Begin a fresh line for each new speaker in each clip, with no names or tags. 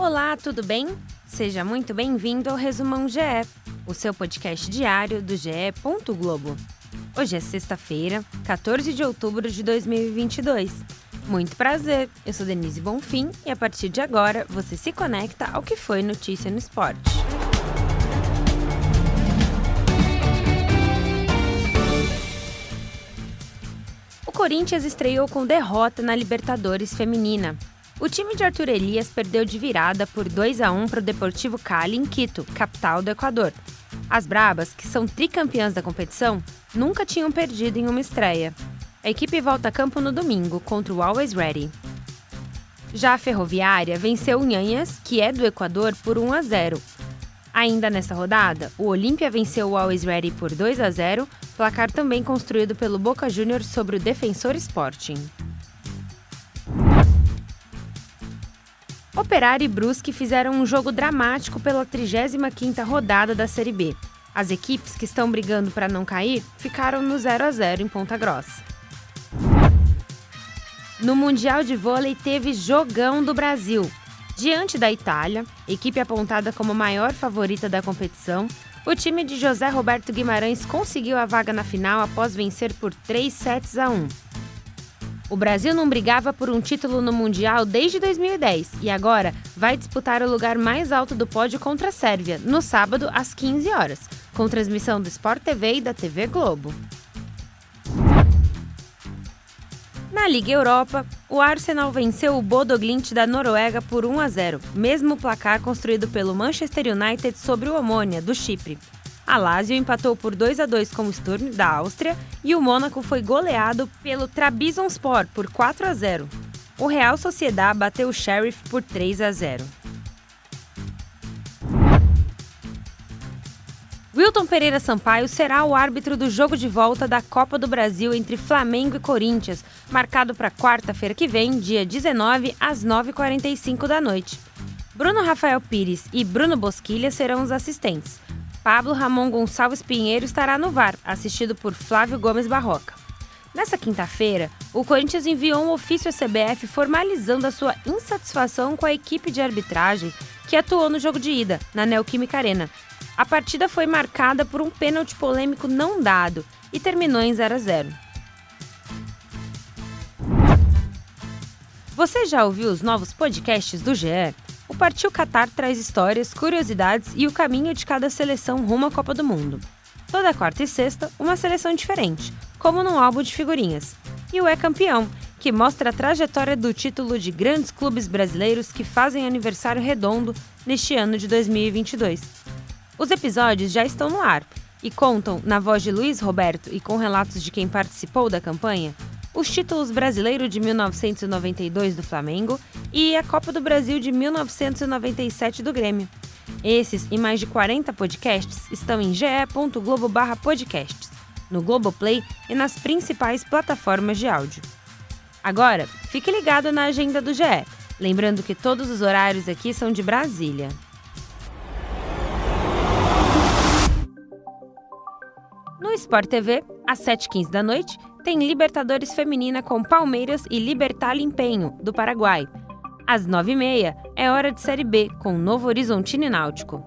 Olá, tudo bem? Seja muito bem-vindo ao Resumão GE, o seu podcast diário do GE. Globo. Hoje é sexta-feira, 14 de outubro de 2022. Muito prazer, eu sou Denise Bonfim e a partir de agora você se conecta ao que foi notícia no esporte. O Corinthians estreou com derrota na Libertadores Feminina. O time de Arthur Elias perdeu de virada por 2 a 1 para o Deportivo Cali em Quito, capital do Equador. As Brabas, que são tricampeãs da competição, nunca tinham perdido em uma estreia. A equipe volta a campo no domingo contra o Always Ready. Já a Ferroviária venceu o Nhanhas, que é do Equador, por 1 a 0. Ainda nesta rodada, o Olímpia venceu o Always Ready por 2 a 0, placar também construído pelo Boca Juniors sobre o Defensor Sporting. Operário e Brusque fizeram um jogo dramático pela 35ª rodada da Série B. As equipes que estão brigando para não cair ficaram no 0 a 0 em Ponta Grossa. No Mundial de Vôlei teve jogão do Brasil. Diante da Itália, equipe apontada como maior favorita da competição, o time de José Roberto Guimarães conseguiu a vaga na final após vencer por 3 sets a 1. O Brasil não brigava por um título no Mundial desde 2010 e agora vai disputar o lugar mais alto do pódio contra a Sérvia, no sábado às 15 horas, com transmissão do Sport TV e da TV Globo. Na Liga Europa, o Arsenal venceu o Bodo Glimt da Noruega por 1 a 0, mesmo placar construído pelo Manchester United sobre o Omônia, do Chipre. A Lazio empatou por 2 a 2 com o Sturm da Áustria e o Mônaco foi goleado pelo Trabzonspor por 4 a 0. O Real Sociedad bateu o Sheriff por 3 a 0. Wilton Pereira Sampaio será o árbitro do jogo de volta da Copa do Brasil entre Flamengo e Corinthians, marcado para quarta-feira que vem, dia 19, às 9h45 da noite. Bruno Rafael Pires e Bruno Bosquilha serão os assistentes. Pablo Ramon Gonçalves Pinheiro estará no VAR, assistido por Flávio Gomes Barroca. Nessa quinta-feira, o Corinthians enviou um ofício à CBF formalizando a sua insatisfação com a equipe de arbitragem que atuou no jogo de ida, na Neoquímica Arena. A partida foi marcada por um pênalti polêmico não dado e terminou em 0 a 0. Você já ouviu os novos podcasts do GE? Partiu Qatar traz histórias, curiosidades e o caminho de cada seleção rumo à Copa do Mundo. Toda quarta e sexta, uma seleção diferente, como num álbum de figurinhas. E o É Campeão, que mostra a trajetória do título de grandes clubes brasileiros que fazem aniversário redondo neste ano de 2022. Os episódios já estão no ar e contam, na voz de Luiz Roberto e com relatos de quem participou da campanha, os títulos Brasileiro de 1992 do Flamengo e a Copa do Brasil de 1997 do Grêmio. Esses e mais de 40 podcasts estão em ge.globo/podcasts, no Globoplay e nas principais plataformas de áudio. Agora, fique ligado na agenda do GE, lembrando que todos os horários aqui são de Brasília. No Sport TV, às 7h15 da noite, tem Libertadores Feminina com Palmeiras e Libertar Empenho, do Paraguai. Às 9h30 é hora de Série B, com Novo Horizontino e Náutico.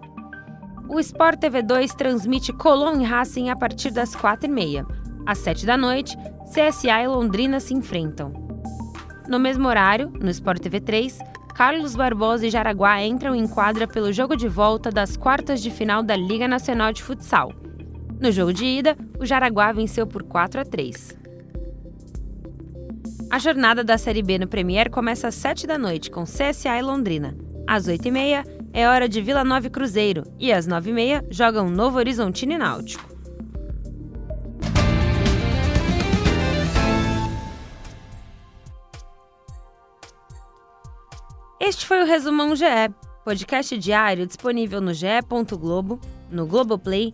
O Sport TV 2 transmite Colón e Racing a partir das 4h30. Às 7 da noite, CSA e Londrina se enfrentam. No mesmo horário, no Sport TV 3, Carlos Barbosa e Jaraguá entram em quadra pelo jogo de volta das quartas de final da Liga Nacional de Futsal. No jogo de ida, o Jaraguá venceu por 4 a 3. A jornada da Série B no Premier começa às 7 da noite com CSA e Londrina. Às 8h30 é hora de Vila Nova e Cruzeiro e às 9h30 jogam Novo Horizontino e Náutico. Este foi o Resumão GE, podcast diário disponível no ge.globo, no Globoplay,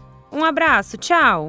Um abraço, tchau!